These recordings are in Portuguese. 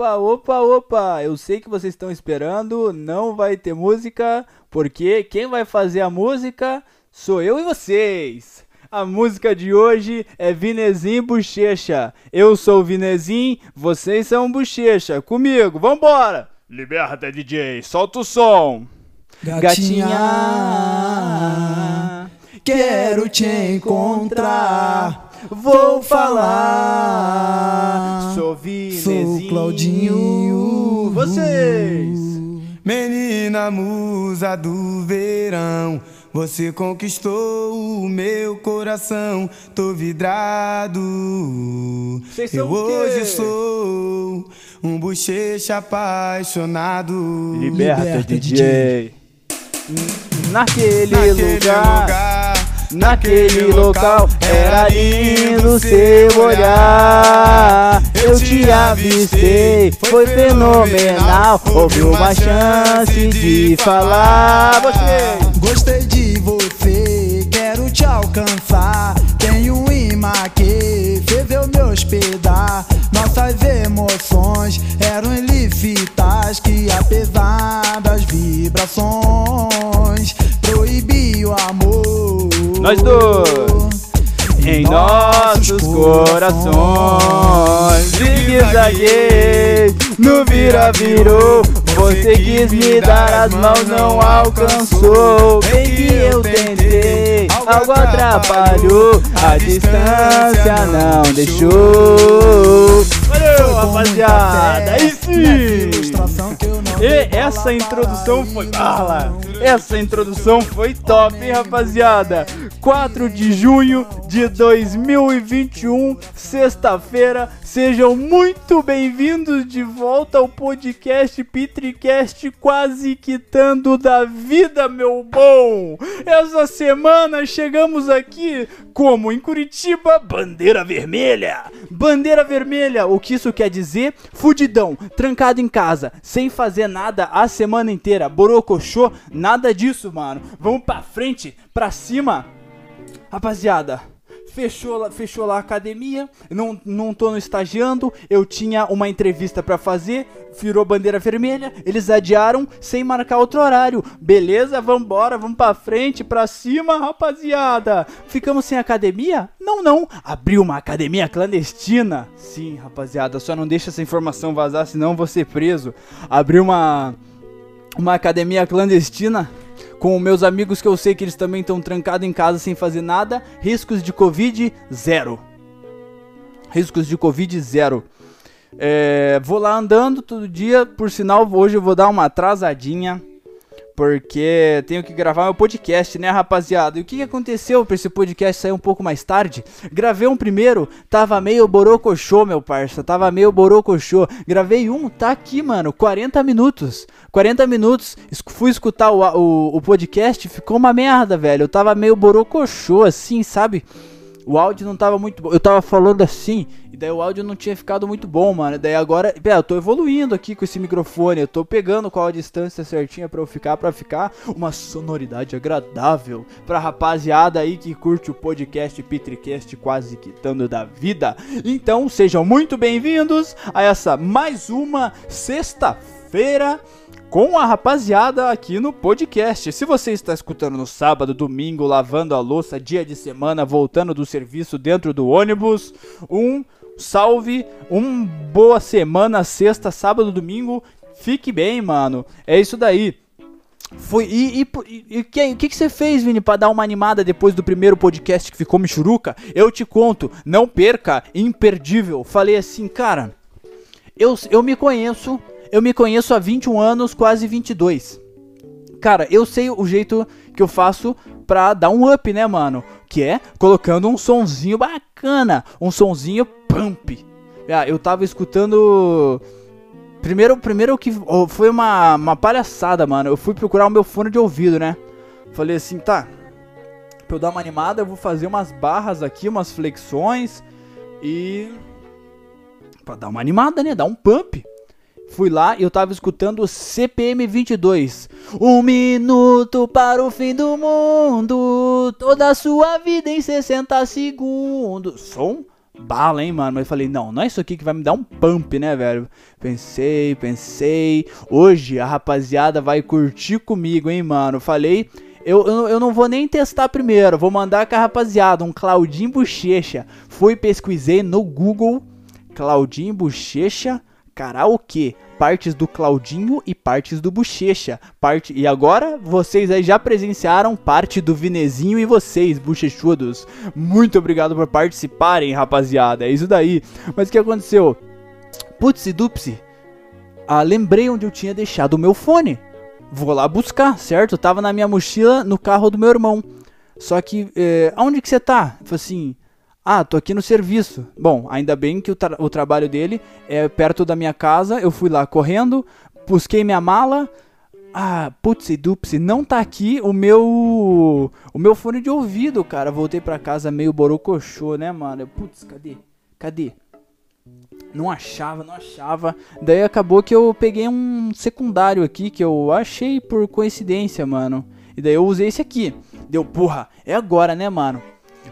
Opa, opa, opa! Eu sei que vocês estão esperando, não vai ter música, porque quem vai fazer a música sou eu e vocês. A música de hoje é Vinezinho Bochecha. Eu sou o Vinezinho, vocês são Bochecha. Comigo, vambora! Liberta, DJ, solta o som! Gatinha, quero te encontrar. Vou falar. Sou Vinezinho. Sou Claudinho. Vocês! Menina musa do verão, você conquistou o meu coração. Tô vidrado. Vocês Eu hoje sou um bochecha apaixonado. Liberta, DJ. Naquele, Naquele lugar, lugar, naquele local, era lindo seu olhar. Eu te avistei, foi fenomenal. Houve uma chance de falar. Você, Gostei de você, quero te alcançar. Tenho um imã que fez eu me hospedar. Nossas emoções eram ilícitas que, apesar das vibrações, Nós dois. em nossos corações. Zigue-zaguei, no vira-virou. Você quis me dar as mãos, não alcançou. Bem que eu tentei, algo atrapalhou. A distância não deixou. Valeu, rapaziada, aí sim! E essa introdução foi bala! Essa introdução foi top, hein, rapaziada? 4 de junho de 2021, sexta-feira. Sejam muito bem-vindos de volta ao podcast Pitricast, quase quitando da vida, meu bom! Essa semana chegamos aqui como em Curitiba, bandeira vermelha! Bandeira vermelha, o que isso quer dizer? Fudidão, trancado em casa, sem fazer nada a semana inteira, borocochô, nada disso, mano. Vamos pra frente, pra cima. Rapaziada, fechou fechou lá a academia, não, não tô no estagiando, eu tinha uma entrevista pra fazer, virou bandeira vermelha, eles adiaram sem marcar outro horário. Beleza, vambora, vamos pra frente, pra cima, rapaziada. Ficamos sem academia? Não, não. Abriu uma academia clandestina. Sim, rapaziada, só não deixa essa informação vazar, senão vou ser preso. Abriu uma uma academia clandestina com meus amigos que eu sei que eles também estão trancados em casa sem fazer nada. Riscos de Covid, zero. Riscos de Covid, zero. É, vou lá andando todo dia, por sinal, hoje eu vou dar uma atrasadinha. Porque tenho que gravar meu podcast, né, rapaziada? E o que aconteceu pra esse podcast sair um pouco mais tarde? Gravei um primeiro, tava meio borocochô, meu parça. Tava meio borocochô. Gravei um, tá aqui, mano, 40 minutos. 40 minutos, fui escutar o, o, o podcast, ficou uma merda, velho. Eu tava meio borocochô, assim, sabe? O áudio não tava muito bom. Eu tava falando assim, e daí o áudio não tinha ficado muito bom, mano. Daí agora, pera, eu tô evoluindo aqui com esse microfone. Eu tô pegando qual a distância certinha pra eu ficar, pra ficar uma sonoridade agradável pra rapaziada aí que curte o podcast Pitricast quase quitando da vida. Então, sejam muito bem-vindos a essa mais uma sexta-feira com a rapaziada aqui no podcast. Se você está escutando no sábado, domingo, lavando a louça, dia de semana, voltando do serviço dentro do ônibus, um salve, um boa semana, sexta, sábado, domingo. Fique bem, mano. É isso daí. Foi, e o que, que, que você fez, Vini, pra dar uma animada depois do primeiro podcast que ficou Michuruca? Eu te conto, não perca, imperdível. Falei assim, cara, eu, eu me conheço, eu me conheço há 21 anos, quase 22. Cara, eu sei o jeito que eu faço pra dar um up, né, mano? Que é colocando um sonzinho bacana, um sonzinho pump. Ah, eu tava escutando. Primeiro, primeiro que foi uma, uma palhaçada, mano. Eu fui procurar o meu fone de ouvido, né? Falei assim, tá. Pra eu dar uma animada, eu vou fazer umas barras aqui, umas flexões. E. Pra dar uma animada, né? Dar um pump. Fui lá e eu tava escutando CPM 22. Um minuto para o fim do mundo. Toda a sua vida em 60 segundos. Som bala, hein, mano? Mas eu falei, não, não é isso aqui que vai me dar um pump, né, velho? Pensei, pensei. Hoje a rapaziada vai curtir comigo, hein, mano? Falei. Eu, eu, eu, não vou nem testar primeiro, vou mandar com a rapaziada, um Claudinho Bochecha. Fui, pesquisei no Google, Claudinho Bochecha, karaokê. Partes do Claudinho e partes do Bochecha. Parte... E agora vocês aí já presenciaram parte do Vinezinho e vocês, bochechudos. Muito obrigado por participarem, rapaziada. É isso daí. Mas o que aconteceu? Putz e dupsi. Ah, lembrei onde eu tinha deixado o meu fone. Vou lá buscar, certo? Tava na minha mochila no carro do meu irmão. Só que, é, aonde que você tá? Falei assim, ah, tô aqui no serviço. Bom, ainda bem que o, tra o trabalho dele é perto da minha casa. Eu fui lá correndo, busquei minha mala. Ah, putz, dupsi, não tá aqui o meu o meu fone de ouvido, cara. Voltei pra casa meio borocochô, né, mano? Putz, cadê? Cadê? Não achava, não achava. Daí acabou que eu peguei um secundário aqui que eu achei por coincidência, mano. E daí eu usei esse aqui. Deu, porra, é agora, né, mano?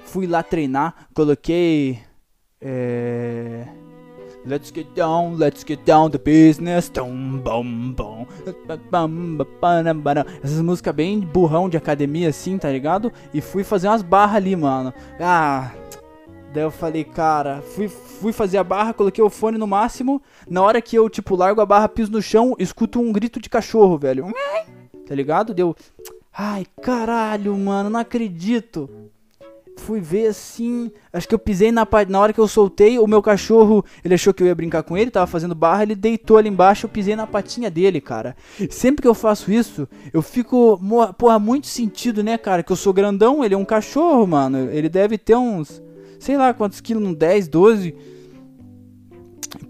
Fui lá treinar, coloquei. É, let's get down, let's get down the business. Bum, bum. Essas músicas bem burrão de academia assim, tá ligado? E fui fazer umas barras ali, mano. Ah. Daí eu falei, cara, fui, fui fazer a barra, coloquei o fone no máximo. Na hora que eu, tipo, largo a barra, piso no chão, escuto um grito de cachorro, velho. Tá ligado? Deu. Ai, caralho, mano, não acredito fui ver assim. Acho que eu pisei na na hora que eu soltei, o meu cachorro, ele achou que eu ia brincar com ele, tava fazendo barra, ele deitou ali embaixo, eu pisei na patinha dele, cara. Sempre que eu faço isso, eu fico, porra, muito sentido, né, cara, que eu sou grandão, ele é um cachorro, mano. Ele deve ter uns, sei lá quantos quilos, uns 10, 12.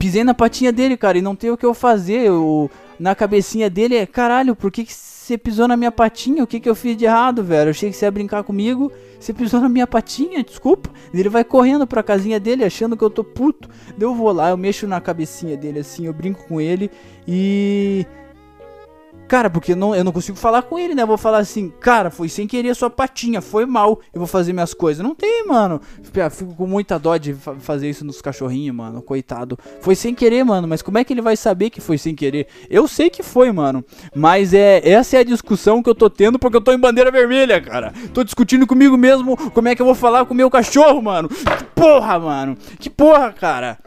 Pisei na patinha dele, cara, e não tem o que eu fazer. Eu, na cabecinha dele é, caralho, por que, que você pisou na minha patinha, o que, que eu fiz de errado, velho? Eu achei que você ia brincar comigo, você pisou na minha patinha, desculpa. Ele vai correndo pra casinha dele, achando que eu tô puto. Eu vou lá, eu mexo na cabecinha dele assim, eu brinco com ele e Cara, porque não, eu não consigo falar com ele, né? Eu vou falar assim, cara, foi sem querer a sua patinha, foi mal, eu vou fazer minhas coisas. Não tem, mano. Fico com muita dó de fazer isso nos cachorrinhos, mano, coitado. Foi sem querer, mano, mas como é que ele vai saber que foi sem querer? Eu sei que foi, mano. Mas é essa é a discussão que eu tô tendo porque eu tô em bandeira vermelha, cara. Tô discutindo comigo mesmo como é que eu vou falar com o meu cachorro, mano. Que porra, mano. Que porra, cara.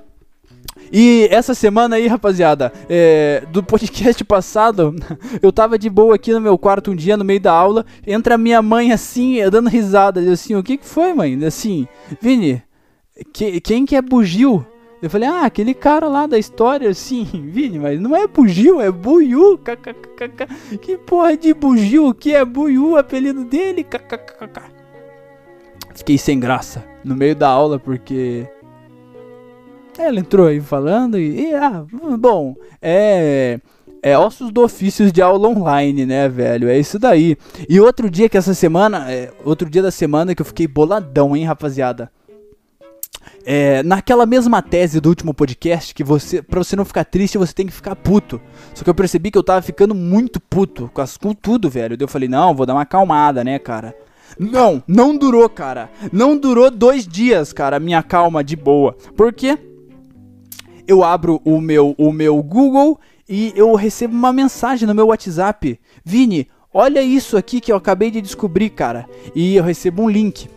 E essa semana aí, rapaziada, é, do podcast passado, eu tava de boa aqui no meu quarto um dia, no meio da aula, entra minha mãe assim, dando risada, assim, o que que foi, mãe? Assim, Vini, que, quem que é bugio? Eu falei, ah, aquele cara lá da história, assim, Vini, mas não é bugio, é buiu, kkkk. Que porra de bugio, que é buiu, o apelido dele, kkkk. Fiquei sem graça no meio da aula, porque ela entrou aí falando e, e ah, bom, é é ossos do ofícios de aula online, né, velho? É isso daí. E outro dia que essa semana, é, outro dia da semana que eu fiquei boladão, hein, rapaziada. É, naquela mesma tese do último podcast, que você, pra você não ficar triste, você tem que ficar puto. Só que eu percebi que eu tava ficando muito puto com, as, com tudo, velho. Daí eu falei, não, vou dar uma acalmada, né, cara? Não, não durou, cara. Não durou dois dias, cara, minha calma de boa. Por quê? Eu abro o meu, o meu Google e eu recebo uma mensagem no meu WhatsApp. Vini, olha isso aqui que eu acabei de descobrir, cara. E eu recebo um link.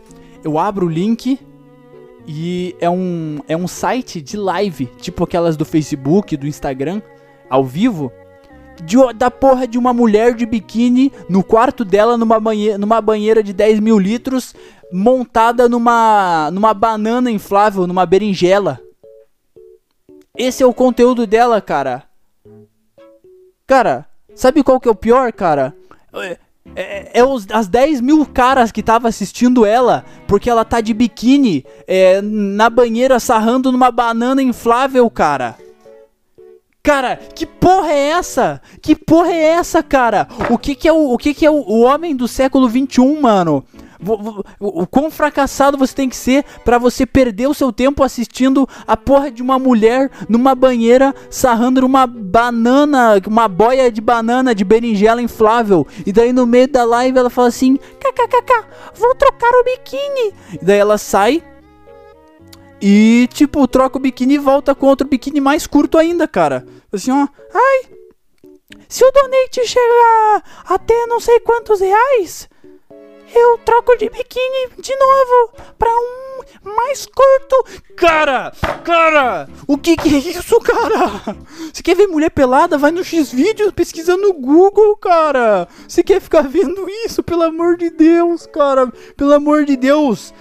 Eu abro o link e é um, é um site de live, tipo aquelas do Facebook, do Instagram, ao vivo. De, da porra de uma mulher de biquíni no quarto dela, numa, banhe numa banheira de 10 mil litros, montada numa, numa banana inflável, numa berinjela. Esse é o conteúdo dela, cara. Cara, sabe qual que é o pior, cara? É, é, é os, as 10 mil caras que tava assistindo ela, porque ela tá de biquíni é, na banheira sarrando numa banana inflável, cara. Cara, que porra é essa? Que porra é essa, cara? O que que é o, o que que é o, o homem do século 21, mano? O quão fracassado você tem que ser para você perder o seu tempo assistindo a porra de uma mulher numa banheira sarrando uma banana, uma boia de banana de berinjela inflável. E daí no meio da live ela fala assim: kkkk, vou trocar o biquíni. E daí ela sai E, tipo, troca o biquíni e volta com outro biquíni mais curto ainda, cara. Assim, ó. Ai, se o donate chegar até não sei quantos reais, eu troco de biquíni de novo pra um mais curto. Cara, cara, o que que é isso, cara? Você quer ver mulher pelada? Vai no X-Vídeos, pesquisa no Google, cara. Você quer ficar vendo isso? Pelo amor de Deus, cara. Pelo amor de Deus.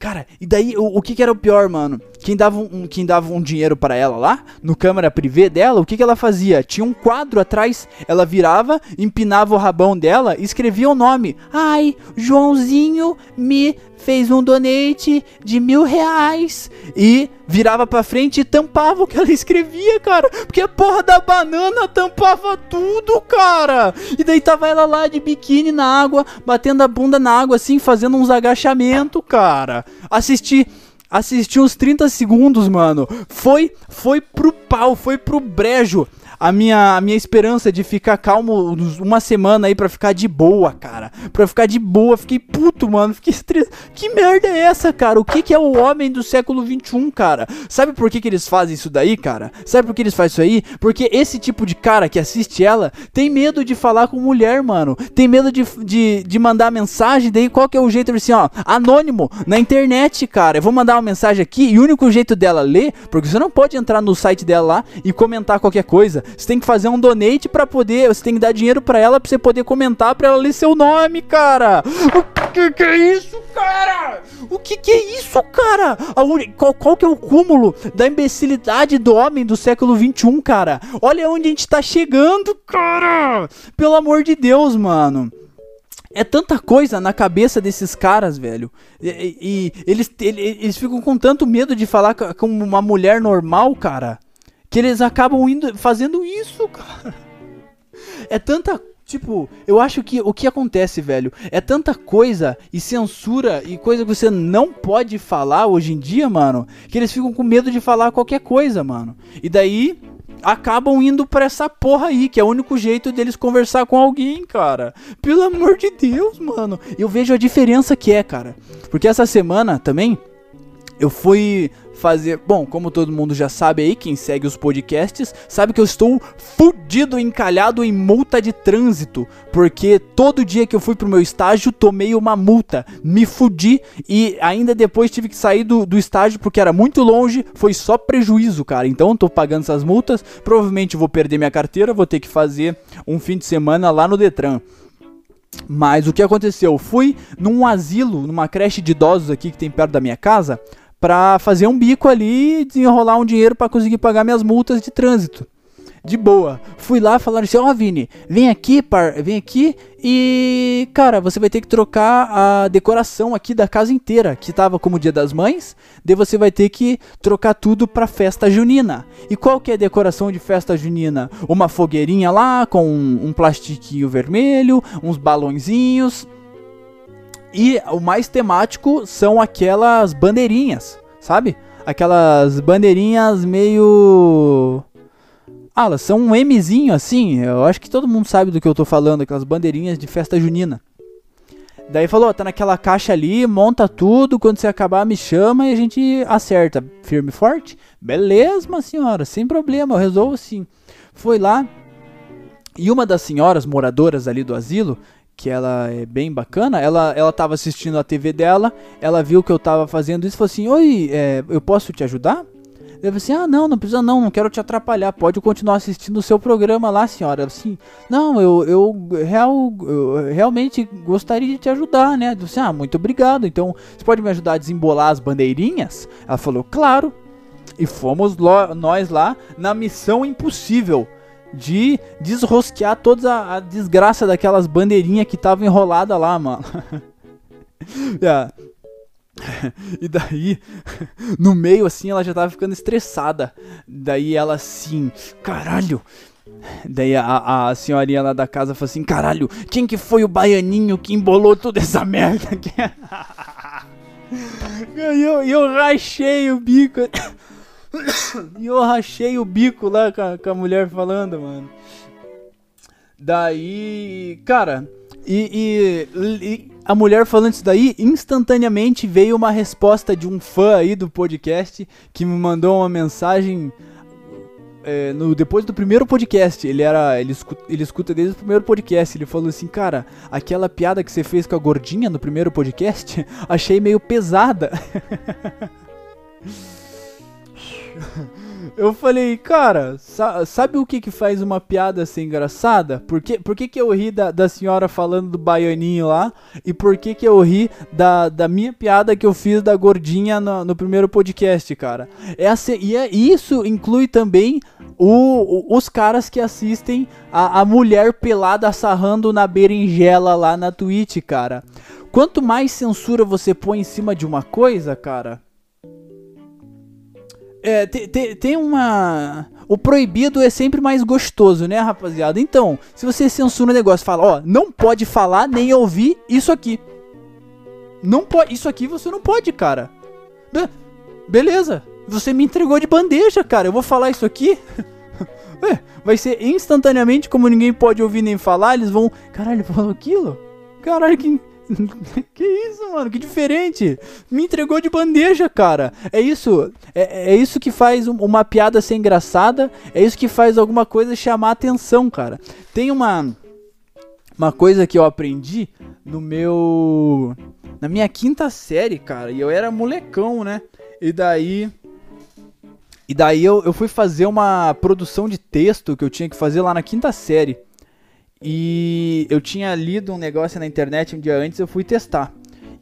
Cara, e daí o, o que, que era o pior, mano? Quem dava um, quem dava um dinheiro para ela lá, no câmera privê dela, o que, que ela fazia? Tinha um quadro atrás, ela virava, empinava o rabão dela e escrevia o nome. Ai, Joãozinho me fez um donate de mil reais. E virava pra frente e tampava o que ela escrevia, cara. Porque a porra da banana tampava tudo, cara. E daí tava ela lá de biquíni na água, batendo a bunda na água assim, fazendo uns agachamentos, cara. Assisti assisti uns 30 segundos, mano. Foi foi pro pau, foi pro brejo a minha, a minha esperança de ficar calmo uma semana aí pra ficar de boa, cara. Pra ficar de boa, fiquei puto, mano. Fiquei estressado. Que merda é essa, cara? O que, que é o homem do século 21, cara? Sabe por que, que eles fazem isso daí, cara? Sabe por que eles fazem isso aí? Porque esse tipo de cara que assiste ela tem medo de falar com mulher, mano. Tem medo de, de, de mandar mensagem. Daí qual que é o jeito assim, ó? Anônimo, na internet, cara. Eu vou mandar uma mensagem aqui e o único jeito dela ler, porque você não pode entrar no site dela lá e comentar qualquer coisa. Você tem que fazer um donate para poder. Você tem que dar dinheiro para ela pra você poder comentar pra ela ler seu nome, cara. O que, que é isso, cara? O que, que é isso, cara? Qual, qual que é o cúmulo da imbecilidade do homem do século 21, cara? Olha onde a gente tá chegando, cara! Pelo amor de Deus, mano. É tanta coisa na cabeça desses caras, velho. E, e, eles, eles, eles ficam com tanto medo de falar com uma mulher normal, cara que eles acabam indo fazendo isso, cara. É tanta Tipo, eu acho que o que acontece, velho, é tanta coisa e censura e coisa que você não pode falar hoje em dia, mano, que eles ficam com medo de falar qualquer coisa, mano. E daí acabam indo pra essa porra aí, que é o único jeito deles conversar com alguém, cara. Pelo amor de Deus, mano. Eu vejo a diferença que é, cara. Porque essa semana também eu fui fazer. Bom, como todo mundo já sabe aí, quem segue os podcasts, sabe que eu estou fudido, encalhado em multa de trânsito. Porque todo dia que eu fui pro meu estágio, tomei uma multa. Me fudi e ainda depois tive que sair do, do estágio porque era muito longe. Foi só prejuízo, cara. Então tô pagando essas multas. Provavelmente vou perder minha carteira, vou ter que fazer um fim de semana lá no Detran. Mas o que aconteceu? Fui num asilo, numa creche de idosos aqui que tem perto da minha casa para fazer um bico ali e desenrolar um dinheiro para conseguir pagar minhas multas de trânsito. De boa. Fui lá falar assim: "Ó, oh, Vini, vem aqui, par, vem aqui e, cara, você vai ter que trocar a decoração aqui da casa inteira, que tava como Dia das Mães, daí você vai ter que trocar tudo pra festa junina. E qual que é a decoração de festa junina? Uma fogueirinha lá com um, um plastiquinho vermelho, uns balãozinhos, e o mais temático são aquelas bandeirinhas, sabe? Aquelas bandeirinhas meio. Ah, elas são um Mzinho assim. Eu acho que todo mundo sabe do que eu tô falando, aquelas bandeirinhas de festa junina. Daí falou, tá naquela caixa ali, monta tudo, quando você acabar me chama e a gente acerta. Firme e forte? Beleza, senhora, sem problema, eu resolvo sim. Foi lá, e uma das senhoras moradoras ali do asilo, que ela é bem bacana, ela, ela tava assistindo a TV dela, ela viu que eu tava fazendo isso e falou assim, oi, é, eu posso te ajudar? Eu falei assim, ah não, não precisa não, não quero te atrapalhar, pode continuar assistindo o seu programa lá, senhora. Assim, não, eu, eu, real, eu realmente gostaria de te ajudar, né? Eu falei assim, ah, muito obrigado, então você pode me ajudar a desembolar as bandeirinhas? Ela falou, claro. E fomos nós lá na missão impossível de desrosquear toda a, a desgraça daquelas bandeirinhas que estavam enroladas lá, mano. yeah. E daí, no meio assim, ela já tava ficando estressada. Daí ela assim, caralho. Daí a, a senhorinha lá da casa falou assim: caralho, quem que foi o baianinho que embolou toda essa merda aqui? E eu, eu rachei o bico. e eu rachei o bico lá com a, com a mulher falando, mano. Daí, cara, E, e, e, a mulher falando isso daí, instantaneamente veio uma resposta de um fã aí do podcast que me mandou uma mensagem é, no, depois do primeiro podcast. Ele era. Ele escuta, ele escuta desde o primeiro podcast. Ele falou assim, cara, aquela piada que você fez com a gordinha no primeiro podcast, achei meio pesada. Eu falei, cara, sa sabe o que que faz uma piada ser engraçada? Por que, por que, que eu ri da, da senhora falando do baianinho lá? E por que que eu ri da, da minha piada que eu fiz da gordinha no, no primeiro podcast, cara? É e é, isso inclui também o, o, os caras que assistem a, a mulher pelada sarrando na berinjela lá na Twitch, cara. Quanto mais censura você põe em cima de uma coisa, cara é, tem, uma. O proibido é sempre mais gostoso, né, rapaziada? Então, se você censura um negócio, fala, ó, não pode falar nem ouvir isso aqui. Não pode, isso aqui você não pode, cara. Beleza, você me entregou de bandeja, cara. Eu vou falar isso aqui. É, vai ser instantaneamente, como ninguém pode ouvir nem falar, eles vão. Caralho, falou aquilo? Caralho, que que isso, mano? Que diferente. Me entregou de bandeja, cara. É isso. É, é isso que faz uma piada ser engraçada. É isso que faz alguma coisa chamar atenção, cara. Tem uma uma coisa que eu aprendi no meu na minha quinta série, cara. E eu era molecão, né? E daí e daí eu, eu fui fazer uma produção de texto que eu tinha que fazer lá na quinta série. E eu tinha lido um negócio na internet um dia antes, eu fui testar.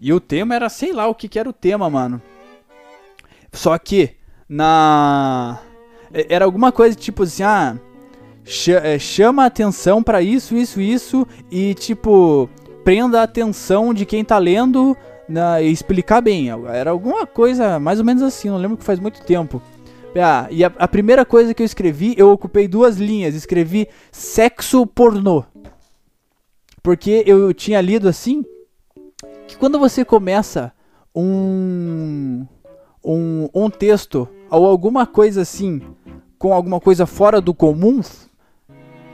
E o tema era, sei lá o que, que era o tema, mano. Só que na era alguma coisa tipo assim, ah, é, chama atenção para isso, isso, isso e tipo prenda a atenção de quem tá lendo na, e explicar bem. Era alguma coisa mais ou menos assim, não lembro que faz muito tempo. Ah, e a, a, primeira coisa que eu escrevi, eu ocupei duas linhas. Escrevi sexo pornô. Porque eu tinha lido assim que quando você começa um, um, um texto ou alguma coisa assim com alguma coisa fora do comum,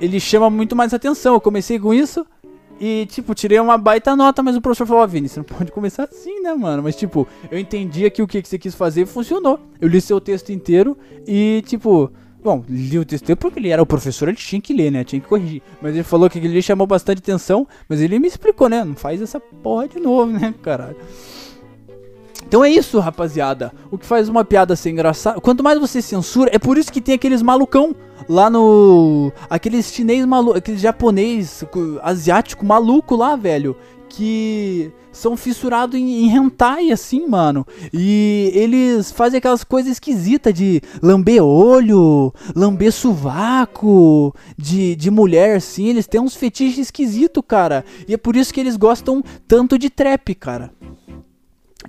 ele chama muito mais atenção. Eu comecei com isso e, tipo, tirei uma baita nota, mas o professor falou, ó, Vini, você não pode começar assim, né, mano? Mas, tipo, eu entendia que o que você quis fazer funcionou. Eu li seu texto inteiro e, tipo, bom, li o texto inteiro porque ele era o professor, ele tinha que ler, né? Tinha que corrigir. Mas ele falou que ele chamou bastante atenção, mas ele me explicou, né? Não faz essa porra de novo, né, caralho? Então é isso, rapaziada. O que faz uma piada ser engraçada. Quanto mais você censura, é por isso que tem aqueles malucão lá no. Aqueles chinês maluco. Aqueles japonês asiático maluco lá, velho. Que são fissurados em, em hentai, assim, mano. E eles fazem aquelas coisas esquisitas de lamber olho, lamber sovaco, de, de mulher, assim. Eles têm uns fetiches esquisitos, cara. E é por isso que eles gostam tanto de trap, cara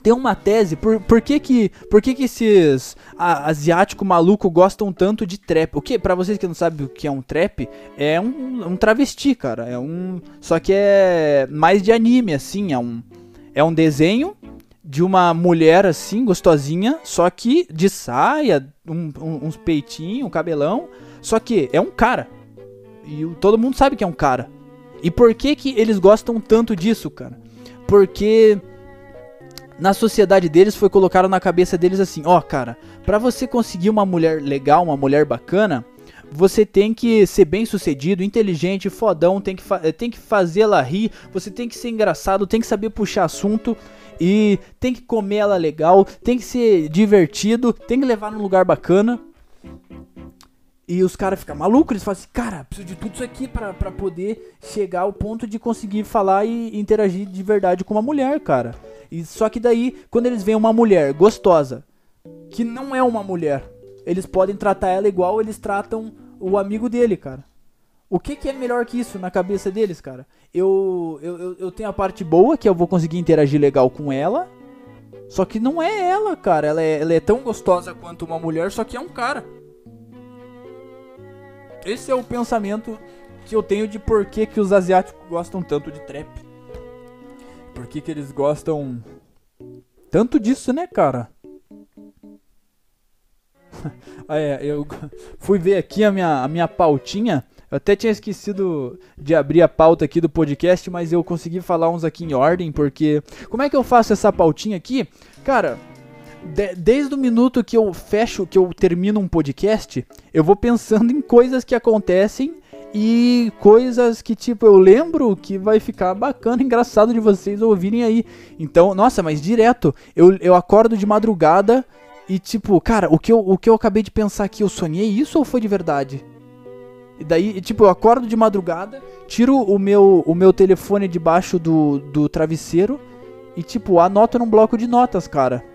tem uma tese, por, por que que, por que, que esses a, asiático maluco gostam tanto de trap? O que, para vocês que não sabem o que é um trap, é um, um travesti, cara, é um, só que é mais de anime, assim, é um, é um desenho de uma mulher assim, gostosinha, só que de saia, um, um, uns peitinhos, um cabelão, só que é um cara, e todo mundo sabe que é um cara. E por que que eles gostam tanto disso, cara? Porque na sociedade deles foi colocado na cabeça deles assim, ó, oh, cara, para você conseguir uma mulher legal, uma mulher bacana, você tem que ser bem sucedido, inteligente, fodão, tem que, tem que fazê-la rir, você tem que ser engraçado, tem que saber puxar assunto e tem que comer ela legal, tem que ser divertido, tem que levar num lugar bacana. E os caras ficam malucos, eles falam assim, cara, preciso de tudo isso aqui para poder chegar ao ponto de conseguir falar e interagir de verdade com uma mulher, cara. E só que daí, quando eles veem uma mulher gostosa, que não é uma mulher, eles podem tratar ela igual eles tratam o amigo dele, cara. O que, que é melhor que isso na cabeça deles, cara? Eu, eu, eu tenho a parte boa, que eu vou conseguir interagir legal com ela. Só que não é ela, cara. Ela é, ela é tão gostosa quanto uma mulher, só que é um cara. Esse é o pensamento que eu tenho de por que, que os asiáticos gostam tanto de trap. Por que, que eles gostam tanto disso, né, cara? é, eu fui ver aqui a minha, a minha pautinha. Eu até tinha esquecido de abrir a pauta aqui do podcast, mas eu consegui falar uns aqui em ordem, porque. Como é que eu faço essa pautinha aqui? Cara, de, desde o minuto que eu fecho, que eu termino um podcast, eu vou pensando em coisas que acontecem e coisas que, tipo, eu lembro que vai ficar bacana, engraçado de vocês ouvirem aí. Então, nossa, mas direto, eu, eu acordo de madrugada e, tipo, cara, o que, eu, o que eu acabei de pensar aqui, eu sonhei isso ou foi de verdade? E daí, tipo, eu acordo de madrugada, tiro o meu, o meu telefone debaixo do, do travesseiro e, tipo, anoto num bloco de notas, cara.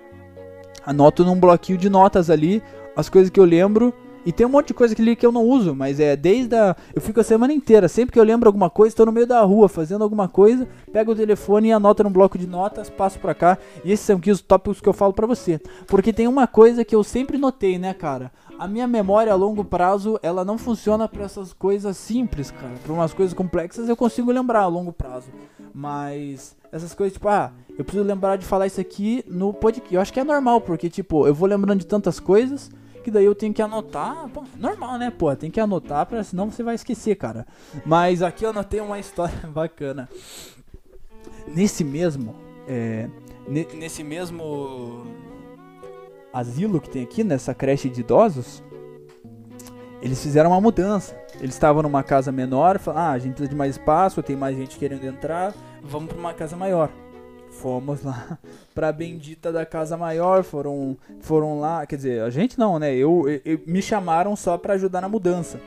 Anoto num bloquinho de notas ali as coisas que eu lembro. E tem um monte de coisa ali que eu não uso, mas é desde a. Eu fico a semana inteira. Sempre que eu lembro alguma coisa, estou no meio da rua fazendo alguma coisa, pego o telefone e anoto num bloco de notas, passo pra cá. E esses são aqui os tópicos que eu falo pra você. Porque tem uma coisa que eu sempre notei, né, cara? a minha memória a longo prazo, ela não funciona para essas coisas simples, cara. Para umas coisas complexas eu consigo lembrar a longo prazo. Mas essas coisas, tipo, ah, eu preciso lembrar de falar isso aqui no podcast. Eu acho que é normal, porque, tipo, eu vou lembrando de tantas coisas que daí eu tenho que anotar. Pô, normal, né, pô? Tem que anotar, pra, senão você vai esquecer, cara. Mas aqui eu anotei uma história bacana. Nesse mesmo. É, nesse mesmo asilo que tem aqui, nessa creche de idosos, eles fizeram uma mudança. Eles estavam numa casa menor, falaram, ah, a gente precisa de mais espaço, tem mais gente querendo entrar, vamos para uma casa maior. Fomos lá pra bendita da casa maior, foram, foram lá, quer dizer, a gente não, né? Eu, eu, eu me chamaram só para ajudar na mudança.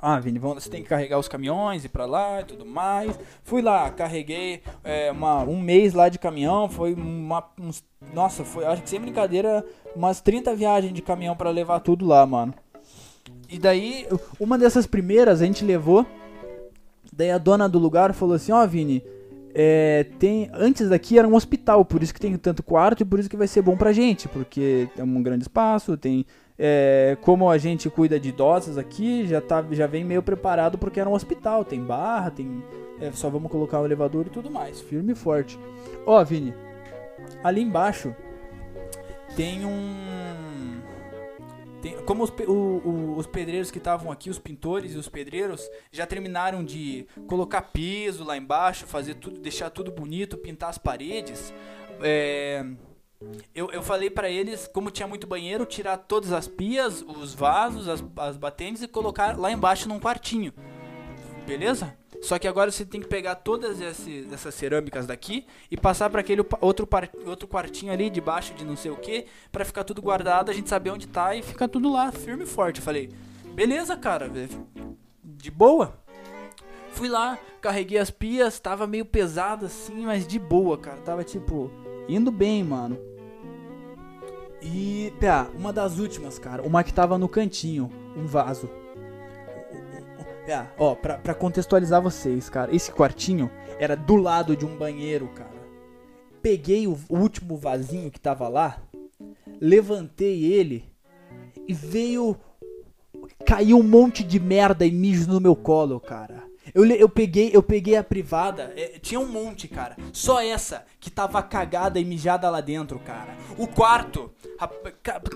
Ah, Vini, você tem que carregar os caminhões e para lá e tudo mais. Fui lá, carreguei é, uma, um mês lá de caminhão, foi uma, uns, nossa, foi, acho que sem brincadeira, umas 30 viagens de caminhão para levar tudo lá, mano. E daí, uma dessas primeiras a gente levou, daí a dona do lugar falou assim, ó oh, Vini, é, tem antes daqui era um hospital, por isso que tem tanto quarto e por isso que vai ser bom pra gente, porque tem um grande espaço, tem é, como a gente cuida de idosos aqui, já, tá, já vem meio preparado porque era um hospital, tem barra, tem. É, só vamos colocar o elevador e tudo mais, firme e forte. Ó, Vini, ali embaixo tem um. Tem, como os, o, o, os pedreiros que estavam aqui, os pintores e os pedreiros, já terminaram de colocar piso lá embaixo, fazer tudo, deixar tudo bonito, pintar as paredes. É, eu, eu falei para eles, como tinha muito banheiro, tirar todas as pias, os vasos, as, as batentes e colocar lá embaixo num quartinho. Beleza? Só que agora você tem que pegar todas essas cerâmicas daqui e passar para aquele outro, outro quartinho ali debaixo de não sei o que, para ficar tudo guardado, a gente saber onde tá e ficar tudo lá firme e forte. Eu falei, beleza, cara, de boa. Fui lá, carreguei as pias, tava meio pesado assim, mas de boa, cara. Tava tipo Indo bem, mano. E, pá, uma das últimas, cara. Uma que tava no cantinho. Um vaso. Pá, ó, pra, pra contextualizar vocês, cara. Esse quartinho era do lado de um banheiro, cara. Peguei o último vasinho que tava lá. Levantei ele. E veio. Caiu um monte de merda e mijo no meu colo, cara. Eu, eu, peguei, eu peguei a privada, é, tinha um monte, cara. Só essa que tava cagada e mijada lá dentro, cara. O quarto, a,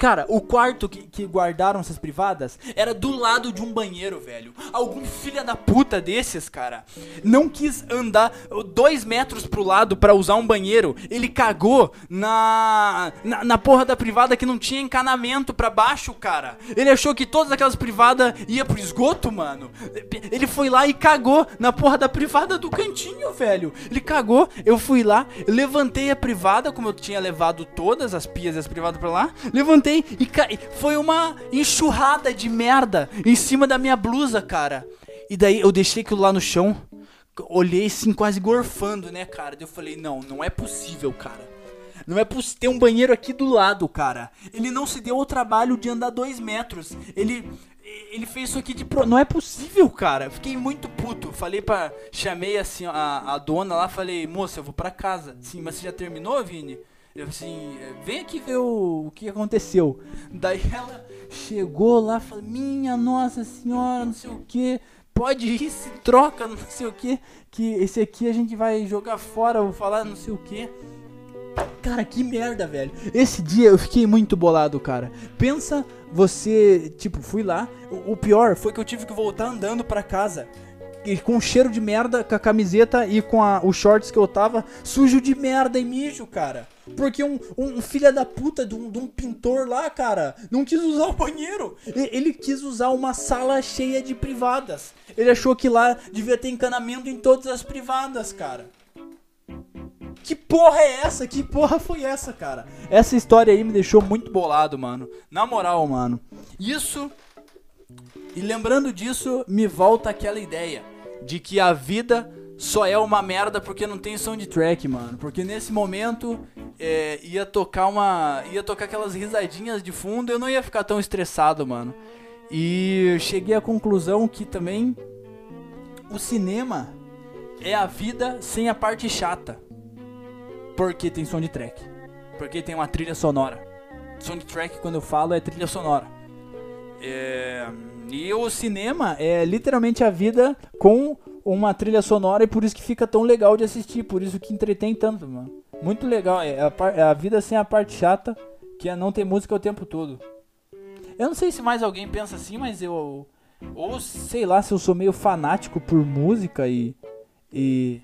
cara, o quarto que, que guardaram essas privadas era do lado de um banheiro, velho. Algum filha da puta desses, cara, não quis andar dois metros pro lado para usar um banheiro. Ele cagou na, na, na porra da privada que não tinha encanamento para baixo, cara. Ele achou que todas aquelas privadas ia pro esgoto, mano. Ele foi lá e cagou na porra da privada do cantinho, velho. Ele cagou, eu fui lá, levantei a privada, como eu tinha levado todas as pias e as privadas pra lá. Levantei e ca... foi uma enxurrada de merda em cima da minha blusa, cara. E daí eu deixei aquilo lá no chão, olhei assim, quase gorfando, né, cara. Daí eu falei, não, não é possível, cara. Não é possível ter um banheiro aqui do lado, cara. Ele não se deu o trabalho de andar dois metros. Ele ele fez isso aqui de pro... Não é possível, cara. Fiquei muito puto. Falei pra. Chamei assim a, a dona lá, falei, moça, eu vou pra casa. Sim, mas você já terminou, Vini? Eu assim, vem aqui ver o, o que aconteceu. Daí ela chegou lá, falou, minha nossa senhora, não sei o que. Pode ir, se troca, não sei o que. Que esse aqui a gente vai jogar fora, vou falar não sei o que. Cara, que merda, velho. Esse dia eu fiquei muito bolado, cara. Pensa você, tipo, fui lá. O, pior foi que eu tive que voltar andando para casa. E com cheiro de merda, com a camiseta e com a, os shorts que eu tava, sujo de merda e mijo, cara. Porque um, um, um filho da puta de um, de um, pintor lá, cara, não quis usar o banheiro. Ele quis usar uma sala cheia de privadas. Ele achou que lá devia ter encanamento em todas as privadas, cara. Que porra é essa? Que porra foi essa, cara? Essa história aí me deixou muito bolado, mano. Na moral, mano. Isso. E lembrando disso, me volta aquela ideia de que a vida só é uma merda porque não tem soundtrack, mano. Porque nesse momento é, ia tocar uma. ia tocar aquelas risadinhas de fundo, eu não ia ficar tão estressado, mano. E cheguei à conclusão que também o cinema é a vida sem a parte chata. Porque tem soundtrack. Porque tem uma trilha sonora. Soundtrack, quando eu falo, é trilha sonora. É... E o cinema é literalmente a vida com uma trilha sonora e por isso que fica tão legal de assistir. Por isso que entretém tanto, mano. Muito legal. É a, é a vida sem a parte chata, que é não ter música o tempo todo. Eu não sei se mais alguém pensa assim, mas eu. Ou sei lá, se eu sou meio fanático por música e. E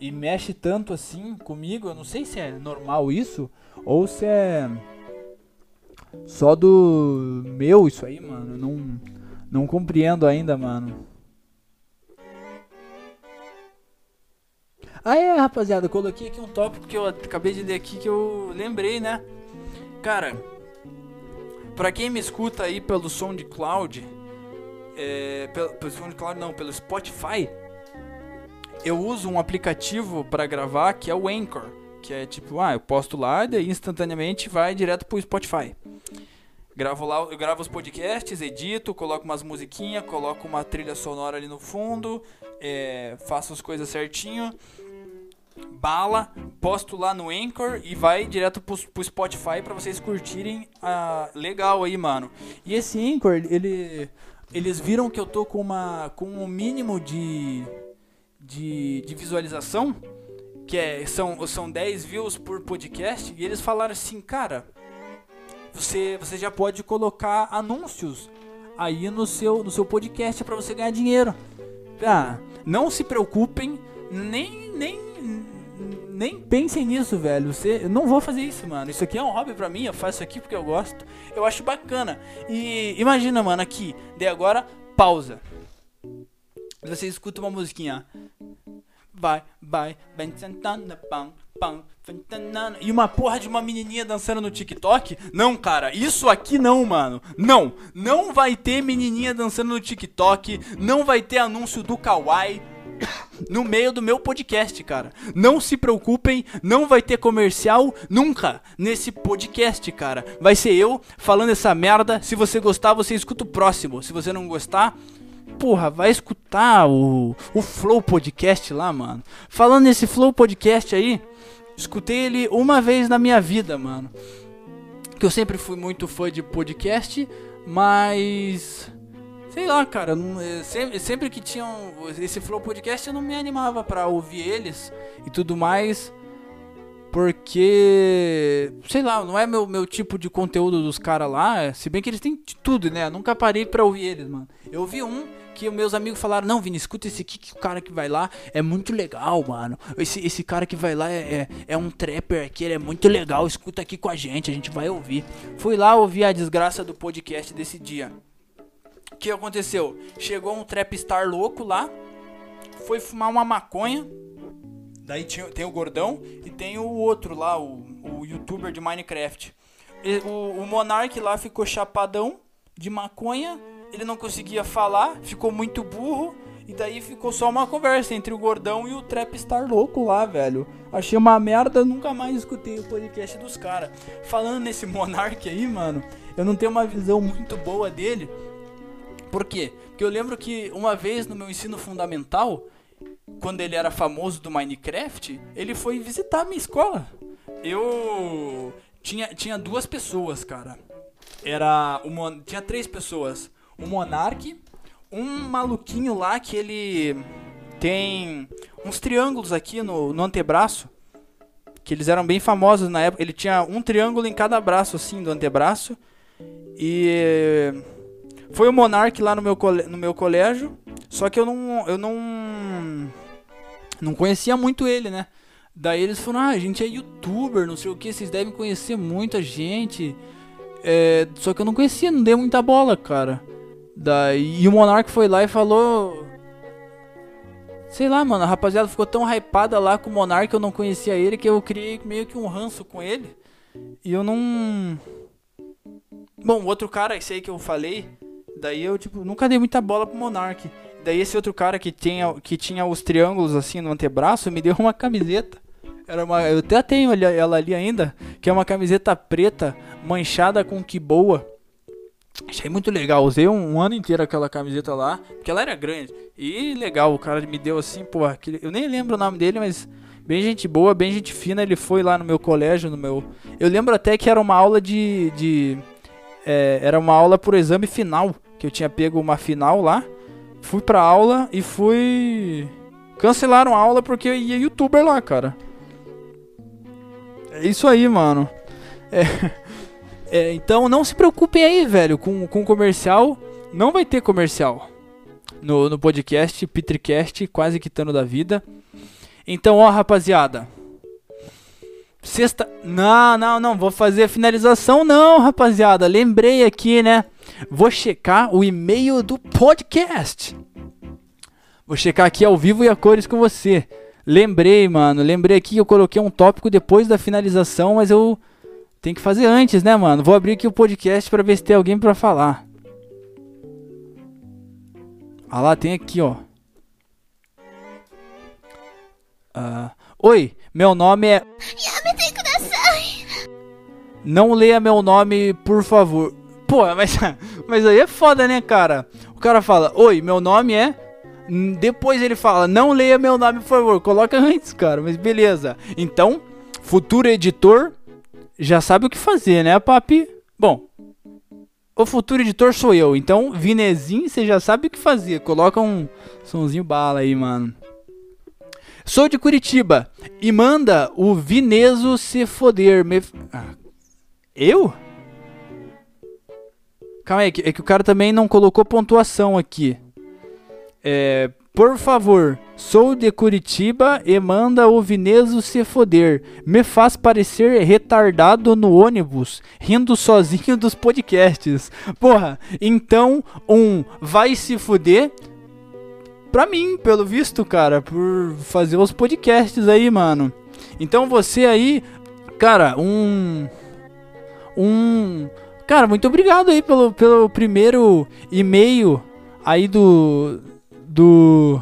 e mexe tanto assim comigo. Eu não sei se é normal isso ou se é só do meu isso aí, mano. Não, não compreendo ainda, mano. Ah é, rapaziada, eu coloquei aqui um tópico que eu acabei de ler aqui que eu lembrei, né? Cara, pra quem me escuta aí pelo SoundCloud, é, pelo, pelo SoundCloud não, pelo Spotify, eu uso um aplicativo para gravar que é o Anchor, que é tipo, ah, eu posto lá e daí instantaneamente vai direto pro Spotify. Gravo lá, eu gravo os podcasts, edito, coloco umas musiquinhas, coloco uma trilha sonora ali no fundo, é, faço as coisas certinho, bala, posto lá no Anchor e vai direto pro, pro Spotify para vocês curtirem. Ah, legal aí, mano. E esse Anchor, ele, eles viram que eu tô com uma com um mínimo de de, de visualização, que é, são, são 10 views por podcast, e eles falaram assim, cara, você, você já pode colocar anúncios aí no seu, no seu podcast para você ganhar dinheiro. Ah, não se preocupem, nem, nem, nem pensem nisso, velho. Você, eu não vou fazer isso, mano. Isso aqui é um hobby pra mim, eu faço isso aqui porque eu gosto. Eu acho bacana. E imagina, mano, aqui, de agora, pausa. Você escuta uma musiquinha. Vai, vai, vem sentando, pão, pão, e uma porra de uma menininha dançando no TikTok? Não, cara, isso aqui não, mano. Não, não vai ter menininha dançando no TikTok, não vai ter anúncio do Kawaii no meio do meu podcast, cara. Não se preocupem, não vai ter comercial nunca nesse podcast, cara. Vai ser eu falando essa merda. Se você gostar, você escuta o próximo. Se você não gostar, porra, vai escutar o, o Flow Podcast lá, mano. Falando nesse Flow Podcast aí, escutei ele uma vez na minha vida, mano. Que eu sempre fui muito fã de podcast, mas. Sei lá, cara, eh, sempre, sempre que tinham esse Flow Podcast eu não me animava pra ouvir eles e tudo mais. Porque, sei lá, não é meu, meu tipo de conteúdo dos caras lá. Se bem que eles têm de tudo, né? Eu nunca parei pra ouvir eles, mano. Eu vi um que meus amigos falaram: Não, Vini, escuta esse aqui que o cara que vai lá é muito legal, mano. Esse, esse cara que vai lá é, é, é um trapper aqui, ele é muito legal. Escuta aqui com a gente, a gente vai ouvir. Fui lá ouvir a desgraça do podcast desse dia. O que aconteceu? Chegou um trapstar louco lá, foi fumar uma maconha. Daí tinha, tem o gordão e tem o outro lá, o, o youtuber de Minecraft. O, o Monark lá ficou chapadão de maconha ele não conseguia falar, ficou muito burro. E daí ficou só uma conversa entre o gordão e o Trapstar louco lá, velho. Achei uma merda, nunca mais escutei o podcast dos caras. Falando nesse Monark aí, mano, eu não tenho uma visão muito boa dele. Por quê? Porque eu lembro que uma vez no meu ensino fundamental, quando ele era famoso do Minecraft, ele foi visitar a minha escola. Eu tinha, tinha duas pessoas, cara. Era uma, tinha três pessoas um Monark, um maluquinho lá que ele tem uns triângulos aqui no, no antebraço. que eles eram bem famosos na época. Ele tinha um triângulo em cada braço, assim, do antebraço. E foi o Monark lá no meu, no meu colégio. Só que eu não. Eu não. Não conhecia muito ele, né? Daí eles falaram, ah, a gente é youtuber, não sei o que, vocês devem conhecer muita gente. É, só que eu não conhecia, não dei muita bola, cara. Daí e o Monark foi lá e falou. Sei lá, mano, a rapaziada ficou tão hypada lá com o Monark, eu não conhecia ele, que eu criei meio que um ranço com ele. E eu não. Bom, outro cara, esse aí que eu falei, daí eu, tipo, nunca dei muita bola pro Monark. Daí esse outro cara que tinha, que tinha os triângulos assim no antebraço me deu uma camiseta. Era uma, eu até tenho ela ali ainda, que é uma camiseta preta manchada com que boa. Achei muito legal, usei um, um, ano inteiro aquela camiseta lá, porque ela era grande. E legal, o cara me deu assim, pô, aquele, eu nem lembro o nome dele, mas bem gente boa, bem gente fina. Ele foi lá no meu colégio, no meu. Eu lembro até que era uma aula de. de é, era uma aula por exame final, que eu tinha pego uma final lá. Fui pra aula e fui. Cancelaram a aula porque ia youtuber lá, cara. É isso aí, mano. É. É, então não se preocupem aí, velho, com, com comercial. Não vai ter comercial no, no podcast, Petricast, quase quitando da vida. Então, ó, rapaziada. Sexta. Não, não, não. Vou fazer a finalização, não, rapaziada. Lembrei aqui, né? Vou checar o e-mail do podcast. Vou checar aqui ao vivo e a cores com você. Lembrei, mano. Lembrei aqui que eu coloquei um tópico depois da finalização, mas eu tem que fazer antes, né, mano? Vou abrir aqui o podcast para ver se tem alguém para falar. Ah lá, tem aqui, ó. Uh, Oi, meu nome é. Não leia meu nome, por favor. Pô, mas, mas aí é foda, né, cara? O cara fala: Oi, meu nome é. Depois ele fala: Não leia meu nome, por favor. Coloca antes, cara. Mas beleza. Então, futuro editor, já sabe o que fazer, né, papi? Bom, o futuro editor sou eu, então Vinezinho, você já sabe o que fazer. Coloca um sonzinho bala aí, mano. Sou de Curitiba e manda o Vineso se foder. Me... Ah, eu? Calma aí, é que o cara também não colocou pontuação aqui. É, por favor, sou de Curitiba e manda o Vineso se foder. Me faz parecer retardado no ônibus, rindo sozinho dos podcasts. Porra, então um vai se foder pra mim, pelo visto, cara, por fazer os podcasts aí, mano. Então você aí, cara, um. Um. Cara, muito obrigado aí pelo, pelo primeiro e-mail aí do do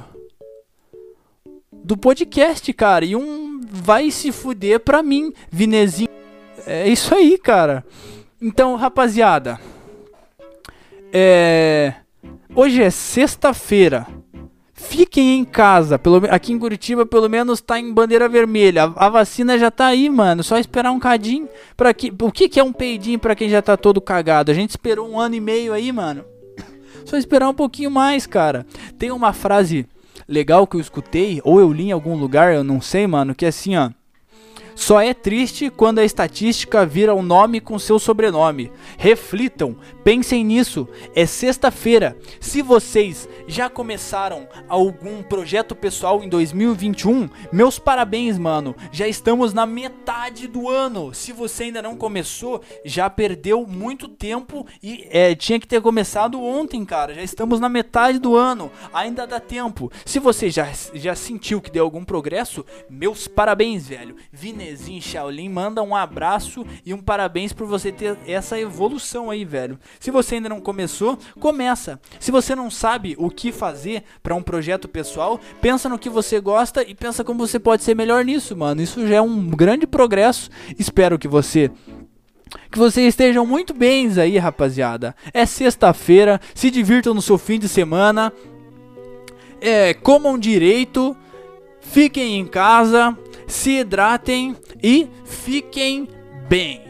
do podcast, cara. E um vai se fuder pra mim, Vinezinho. É isso aí, cara. Então, rapaziada. É. Hoje é sexta-feira. Fiquem em casa. Pelo, aqui em Curitiba, pelo menos, tá em bandeira vermelha. A, a vacina já tá aí, mano. Só esperar um cadinho. Pra que, o que, que é um peidinho pra quem já tá todo cagado? A gente esperou um ano e meio aí, mano. Só esperar um pouquinho mais, cara. Tem uma frase legal que eu escutei, ou eu li em algum lugar, eu não sei, mano, que é assim, ó. Só é triste quando a estatística vira um nome com seu sobrenome. Reflitam, pensem nisso. É sexta-feira. Se vocês já começaram algum projeto pessoal em 2021, meus parabéns, mano. Já estamos na metade do ano. Se você ainda não começou, já perdeu muito tempo e é, tinha que ter começado ontem, cara. Já estamos na metade do ano. Ainda dá tempo. Se você já, já sentiu que deu algum progresso, meus parabéns, velho. Vine Nezinho Shaolin manda um abraço e um parabéns por você ter essa evolução aí, velho. Se você ainda não começou, começa. Se você não sabe o que fazer para um projeto pessoal, pensa no que você gosta e pensa como você pode ser melhor nisso, mano. Isso já é um grande progresso. Espero que você que vocês estejam muito bem aí, rapaziada. É sexta-feira, se divirtam no seu fim de semana. É, comam direito, fiquem em casa, se hidratem e fiquem bem.